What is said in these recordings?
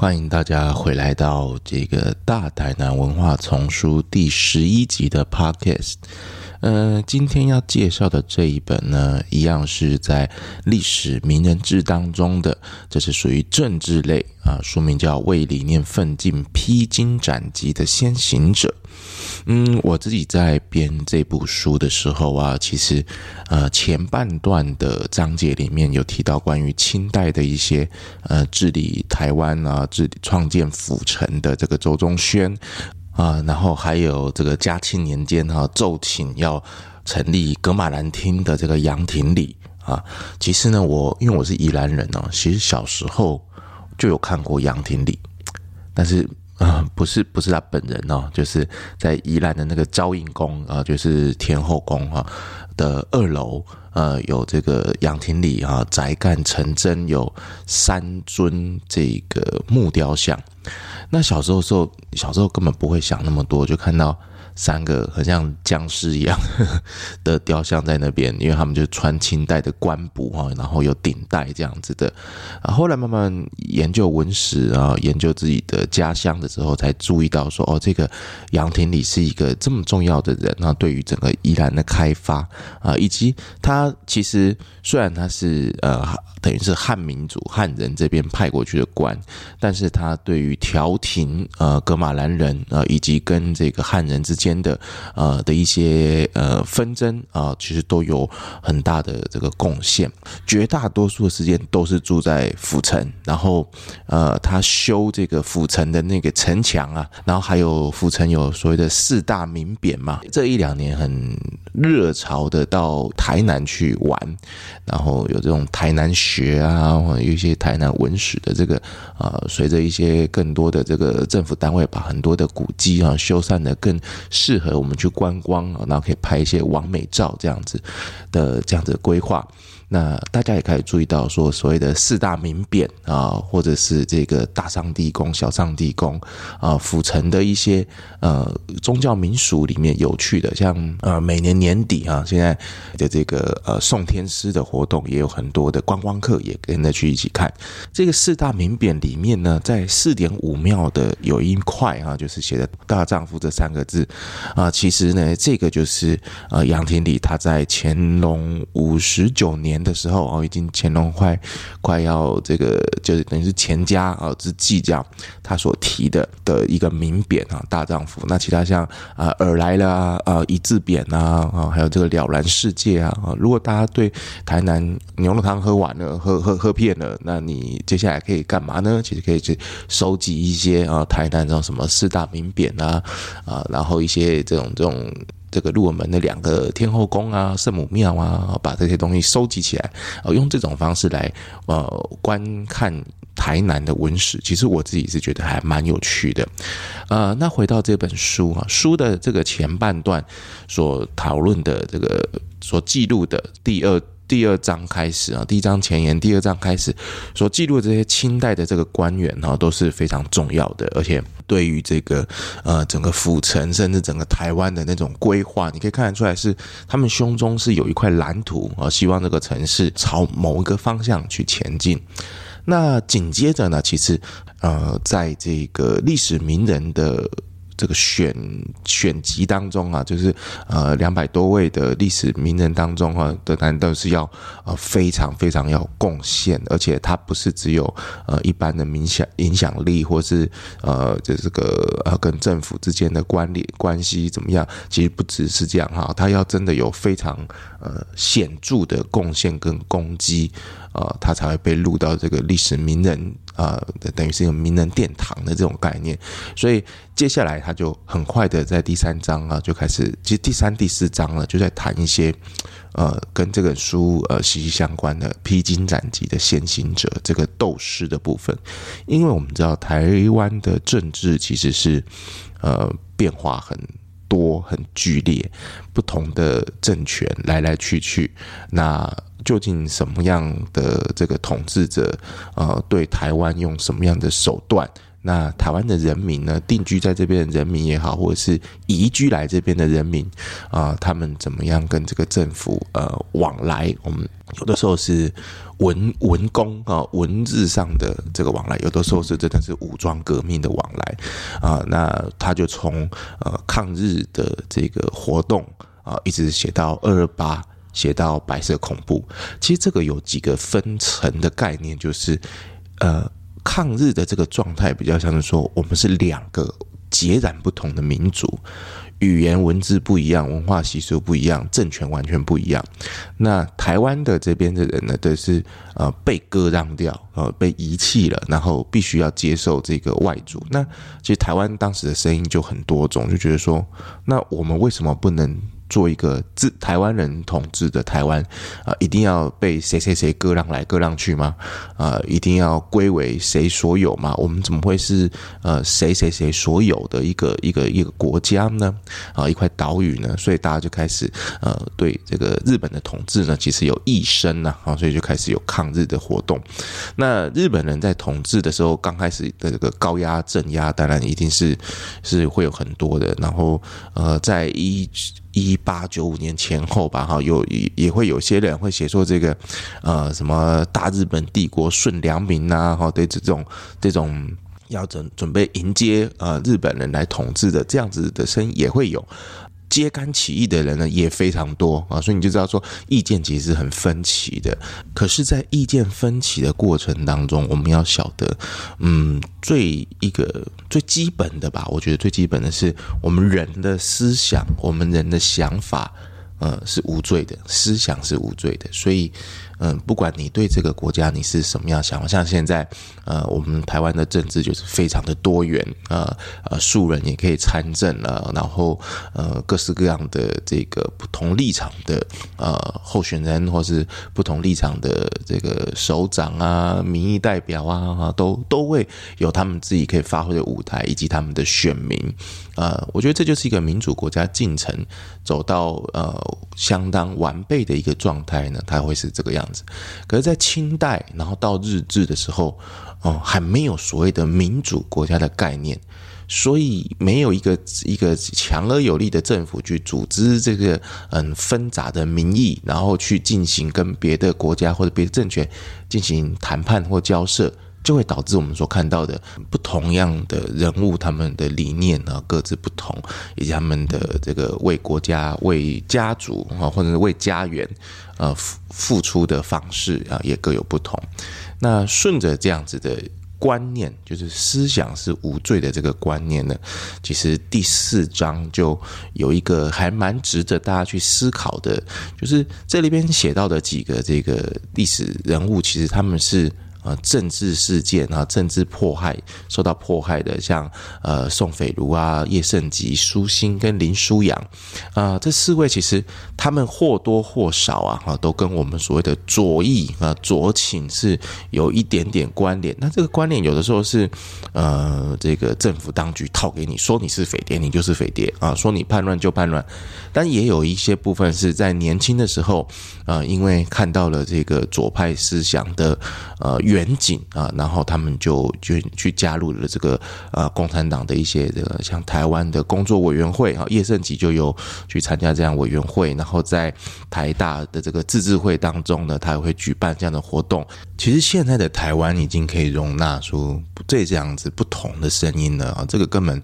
欢迎大家回来到这个大台南文化丛书第十一集的 Podcast。呃，今天要介绍的这一本呢，一样是在历史名人志当中的，这是属于政治类啊，书名叫《为理念奋进、披荆斩棘的先行者》。嗯，我自己在编这部书的时候啊，其实，呃，前半段的章节里面有提到关于清代的一些呃治理台湾啊、治理创建府城的这个周宗宣啊，然后还有这个嘉庆年间哈奏请要成立格马兰厅的这个杨廷礼啊。其实呢，我因为我是宜兰人哦，其实小时候就有看过杨廷礼，但是。啊，不是不是他本人哦，就是在宜兰的那个昭应宫啊，就是天后宫哈的二楼，呃，有这个杨廷礼啊，宅干成真，有三尊这个木雕像。那小时候时候，小时候根本不会想那么多，就看到。三个很像僵尸一样 的雕像在那边，因为他们就穿清代的官服哈，然后有顶戴这样子的。啊，后来慢慢研究文史啊，研究自己的家乡的时候，才注意到说，哦，这个杨廷礼是一个这么重要的人那对于整个宜兰的开发啊，以及他其实虽然他是呃等于是汉民族汉人这边派过去的官，但是他对于调停呃格马兰人啊，以及跟这个汉人之间。间的呃的一些呃纷争啊，其实都有很大的这个贡献。绝大多数的时间都是住在府城，然后呃，他修这个府城的那个城墙啊，然后还有府城有所谓的四大名匾嘛。这一两年很热潮的到台南去玩，然后有这种台南学啊，有一些台南文史的这个啊，随着一些更多的这个政府单位把很多的古迹啊修缮的更。适合我们去观光啊，然后可以拍一些完美照这样子的这样子的规划。那大家也可以注意到，说所谓的四大名匾啊，或者是这个大上帝宫、小上帝宫啊，府城的一些呃宗教民俗里面有趣的，像呃每年年底啊，现在的这个呃送天师的活动也有很多的观光客也跟着去一起看。这个四大名匾里面呢，在四点五庙的有一块哈，就是写的大丈夫这三个字啊，其实呢，这个就是呃杨廷礼他在乾隆五十九年。的时候哦，已经乾隆快快要这个，就是等于是钱家啊之际这样，他所提的的一个名匾啊，大丈夫。那其他像啊尔来了啊一字匾啊啊，还有这个了然世界啊啊。如果大家对台南牛肉汤喝完了，喝喝喝遍了，那你接下来可以干嘛呢？其实可以去收集一些啊台南这种什么四大名匾啊啊，然后一些这种这种。这个入门的两个天后宫啊、圣母庙啊，把这些东西收集起来，呃，用这种方式来呃观看台南的文史，其实我自己是觉得还蛮有趣的。呃，那回到这本书啊，书的这个前半段所讨论的这个所记录的第二。第二章开始啊，第一章前言，第二章开始所记录这些清代的这个官员哈都是非常重要的，而且对于这个呃整个府城甚至整个台湾的那种规划，你可以看得出来是他们胸中是有一块蓝图啊，希望这个城市朝某一个方向去前进。那紧接着呢，其实呃在这个历史名人的。这个选选集当中啊，就是呃两百多位的历史名人当中啊，的难都是要呃非常非常要贡献，而且他不是只有呃一般的影响影响力，或是呃就这个呃跟政府之间的关联关系怎么样？其实不只是这样哈，他要真的有非常呃显著的贡献跟攻击。呃，他才会被录到这个历史名人啊，等于是一个名人殿堂的这种概念。所以接下来他就很快的在第三章啊，就开始，其实第三、第四章了，就在谈一些呃跟这本书呃息息相关的披荆斩棘的先行者这个斗士的部分。因为我们知道台湾的政治其实是呃变化很多、很剧烈，不同的政权来来去去，那。究竟什么样的这个统治者，呃，对台湾用什么样的手段？那台湾的人民呢，定居在这边的人民也好，或者是移居来这边的人民啊，他们怎么样跟这个政府呃往来？我们有的时候是文文工啊，文字上的这个往来，有的时候是真的是武装革命的往来啊。那他就从呃抗日的这个活动啊，一直写到二二八。写到白色恐怖，其实这个有几个分层的概念，就是呃，抗日的这个状态比较像是说，我们是两个截然不同的民族，语言文字不一样，文化习俗不一样，政权完全不一样。那台湾的这边的人呢，都是呃被割让掉，呃被遗弃了，然后必须要接受这个外族。那其实台湾当时的声音就很多种，就觉得说，那我们为什么不能？做一个自台湾人统治的台湾啊，一定要被谁谁谁割让来割让去吗？啊，一定要归为谁所有吗？我们怎么会是呃谁谁谁所有的一个一个一个国家呢？啊，一块岛屿呢？所以大家就开始呃对这个日本的统治呢，其实有异声呐啊，所以就开始有抗日的活动。那日本人在统治的时候，刚开始的这个高压镇压，当然一定是是会有很多的。然后呃，在一一八九五年前后吧，哈，有也也会有些人会写说这个，呃，什么大日本帝国顺良民呐，哈，对这种这种要准准备迎接呃日本人来统治的这样子的声音也会有。揭竿起义的人呢也非常多啊，所以你就知道说意见其实是很分歧的。可是，在意见分歧的过程当中，我们要晓得，嗯，最一个最基本的吧，我觉得最基本的是我们人的思想，我们人的想法。呃，是无罪的，思想是无罪的，所以，嗯，不管你对这个国家你是什么样想法，像现在，呃，我们台湾的政治就是非常的多元，呃，呃，素人也可以参政了，然后，呃，各式各样的这个不同立场的呃候选人，或是不同立场的这个首长啊、民意代表啊，都都会有他们自己可以发挥的舞台，以及他们的选民。呃，我觉得这就是一个民主国家进程走到呃相当完备的一个状态呢，它会是这个样子。可是，在清代，然后到日治的时候，哦，还没有所谓的民主国家的概念，所以没有一个一个强而有力的政府去组织这个嗯纷杂的民意，然后去进行跟别的国家或者别的政权进行谈判或交涉。就会导致我们所看到的不同样的人物，他们的理念呢各自不同，以及他们的这个为国家、为家族啊，或者是为家园，呃付付出的方式啊，也各有不同。那顺着这样子的观念，就是思想是无罪的这个观念呢，其实第四章就有一个还蛮值得大家去思考的，就是这里边写到的几个这个历史人物，其实他们是。政治事件啊，政治迫害受到迫害的，像呃宋斐如啊、叶圣吉、舒心跟林舒扬啊，这四位其实他们或多或少啊，哈，都跟我们所谓的左翼啊、左倾是有一点点关联。那这个关联有的时候是呃，这个政府当局套给你说你是匪谍，你就是匪谍啊，说你叛乱就叛乱。但也有一些部分是在年轻的时候啊，因为看到了这个左派思想的呃。远景啊，然后他们就就去加入了这个呃共产党的一些这个像台湾的工作委员会啊，叶圣吉就有去参加这样委员会，然后在台大的这个自治会当中呢，他也会举办这样的活动。其实现在的台湾已经可以容纳出这这样子不同的声音了啊，这个根本。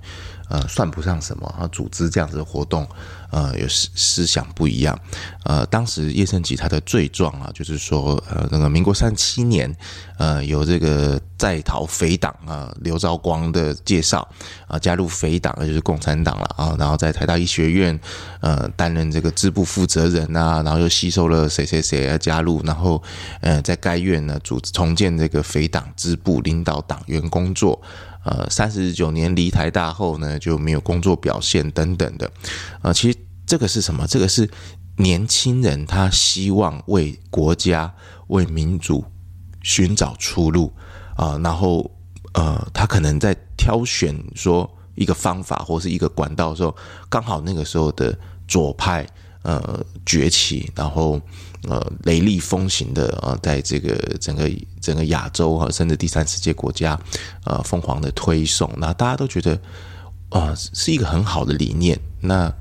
呃，算不上什么啊，组织这样子的活动，呃，有思思想不一样。呃，当时叶圣吉他的罪状啊，就是说，呃，那个民国三十七年，呃，有这个在逃匪党啊，刘兆光的介绍啊，加入匪党，就是共产党了啊，然后在台大医学院，呃，担任这个支部负责人啊，然后又吸收了谁谁谁啊加入，然后，呃，在该院呢，组织重建这个匪党支部，领导党员工作。呃，三十九年离台大后呢，就没有工作表现等等的，呃，其实这个是什么？这个是年轻人他希望为国家、为民主寻找出路啊，然后呃，他可能在挑选说一个方法或是一个管道的时候，刚好那个时候的左派呃崛起，然后呃雷厉风行的啊，在这个整个整个亚洲哈，甚至第三世界国家呃疯狂的推送，那大家都觉得啊是一个很好的理念。那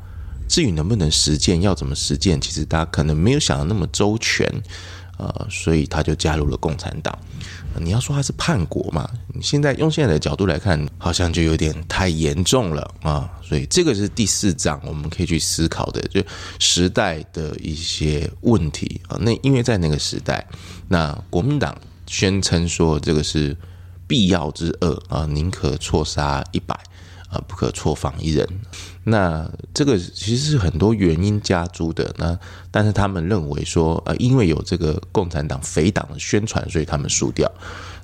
至于能不能实践，要怎么实践，其实大家可能没有想的那么周全。呃，所以他就加入了共产党。你要说他是叛国嘛？你现在用现在的角度来看，好像就有点太严重了啊。所以这个是第四章，我们可以去思考的，就时代的一些问题啊。那因为在那个时代，那国民党宣称说这个是必要之恶啊，宁可错杀一百。啊，不可错放一人。那这个其实是很多原因加诸的。那但是他们认为说，呃，因为有这个共产党匪党的宣传，所以他们输掉。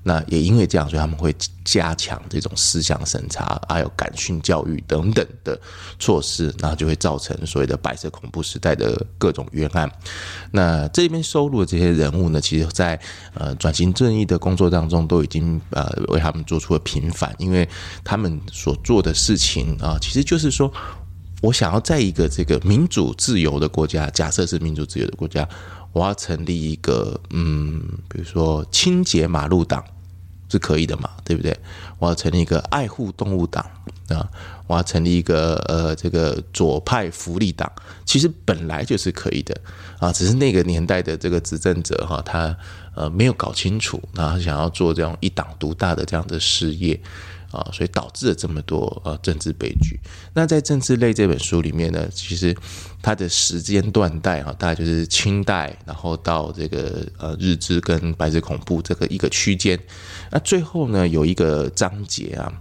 那也因为这样，所以他们会加强这种思想审查，还有感训教育等等的措施，然后就会造成所谓的白色恐怖时代的各种冤案。那这边收录的这些人物呢，其实，在呃转型正义的工作当中，都已经呃为他们做出了平反，因为他们所做的事情啊，其实就是说我想要在一个这个民主自由的国家，假设是民主自由的国家。我要成立一个，嗯，比如说清洁马路党是可以的嘛，对不对？我要成立一个爱护动物党啊，我要成立一个呃这个左派福利党，其实本来就是可以的啊，只是那个年代的这个执政者哈，他呃没有搞清楚，然后想要做这样一党独大的这样的事业。啊，所以导致了这么多呃政治悲剧。那在《政治类》这本书里面呢，其实它的时间断代啊，大概就是清代，然后到这个呃日治跟白色恐怖这个一个区间。那最后呢，有一个章节啊。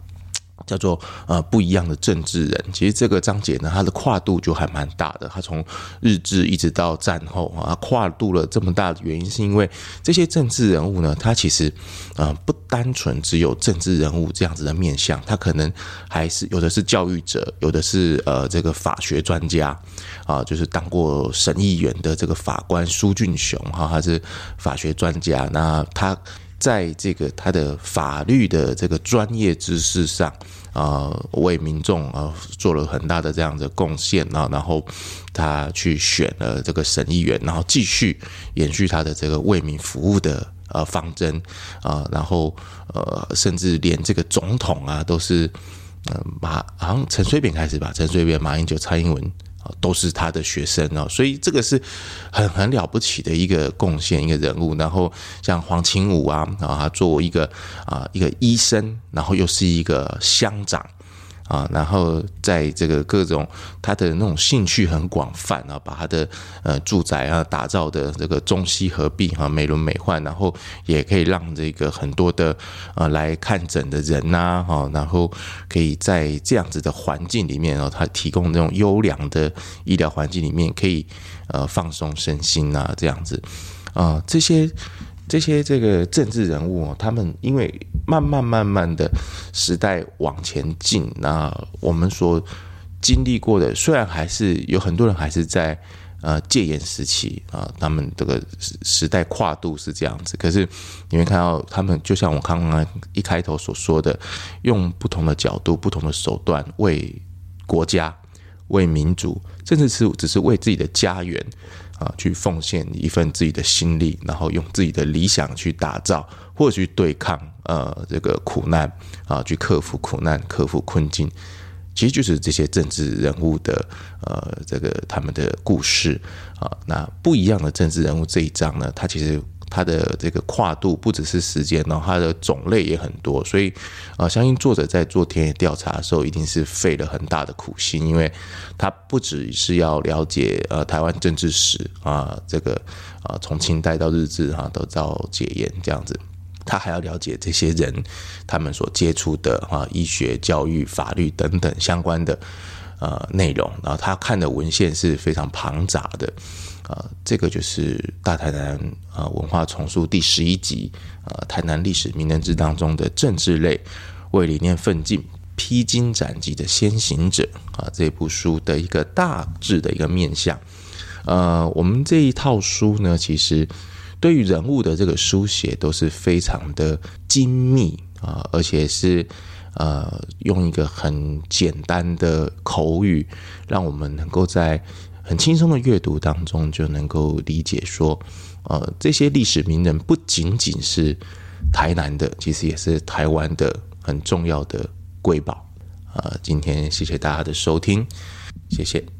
叫做呃不一样的政治人，其实这个章节呢，它的跨度就还蛮大的。它从日治一直到战后啊，跨度了这么大的原因，是因为这些政治人物呢，他其实呃不单纯只有政治人物这样子的面相，他可能还是有的是教育者，有的是呃这个法学专家啊，就是当过审议员的这个法官苏俊雄哈，他是法学专家，那他在这个他的法律的这个专业知识上。啊，为民众啊做了很大的这样的贡献啊，然后他去选了这个审议员，然后继续延续他的这个为民服务的呃方针啊，然后呃，甚至连这个总统啊都是呃马，好像陈水扁开始吧，陈水扁、马英九、蔡英文。都是他的学生哦，所以这个是很很了不起的一个贡献，一个人物。然后像黄清武啊，然后他作为一个啊一个医生，然后又是一个乡长。啊，然后在这个各种他的那种兴趣很广泛啊，把他的呃住宅啊打造的这个中西合璧哈，美轮美奂，然后也可以让这个很多的呃来看诊的人呐哈，然后可以在这样子的环境里面哦，他提供那种优良的医疗环境里面，可以呃放松身心啊，这样子啊这些。这些这个政治人物，他们因为慢慢慢慢的时代往前进，那我们所经历过的，虽然还是有很多人还是在呃戒严时期啊，他们这个时代跨度是这样子，可是你会看到他们，就像我刚刚一开头所说的，用不同的角度、不同的手段为国家、为民族，甚至是只是为自己的家园。啊，去奉献一份自己的心力，然后用自己的理想去打造，或者去对抗呃这个苦难啊，去克服苦难、克服困境，其实就是这些政治人物的呃这个他们的故事啊。那不一样的政治人物这一章呢，它其实。它的这个跨度不只是时间，然后它的种类也很多，所以啊，相信作者在做田野调查的时候，一定是费了很大的苦心，因为他不只是要了解呃台湾政治史啊，这个啊从清代到日治哈都到解严这样子，他还要了解这些人他们所接触的啊医学、教育、法律等等相关的呃内容，然后他看的文献是非常庞杂的。啊，这个就是《大台南啊文化丛书》第十一集啊，台南历史名人志当中的政治类为理念奋进、披荆斩棘的先行者啊，这部书的一个大致的一个面向。呃，我们这一套书呢，其实对于人物的这个书写都是非常的精密啊，而且是呃用一个很简单的口语，让我们能够在。很轻松的阅读当中就能够理解说，呃，这些历史名人不仅仅是台南的，其实也是台湾的很重要的瑰宝。呃，今天谢谢大家的收听，谢谢。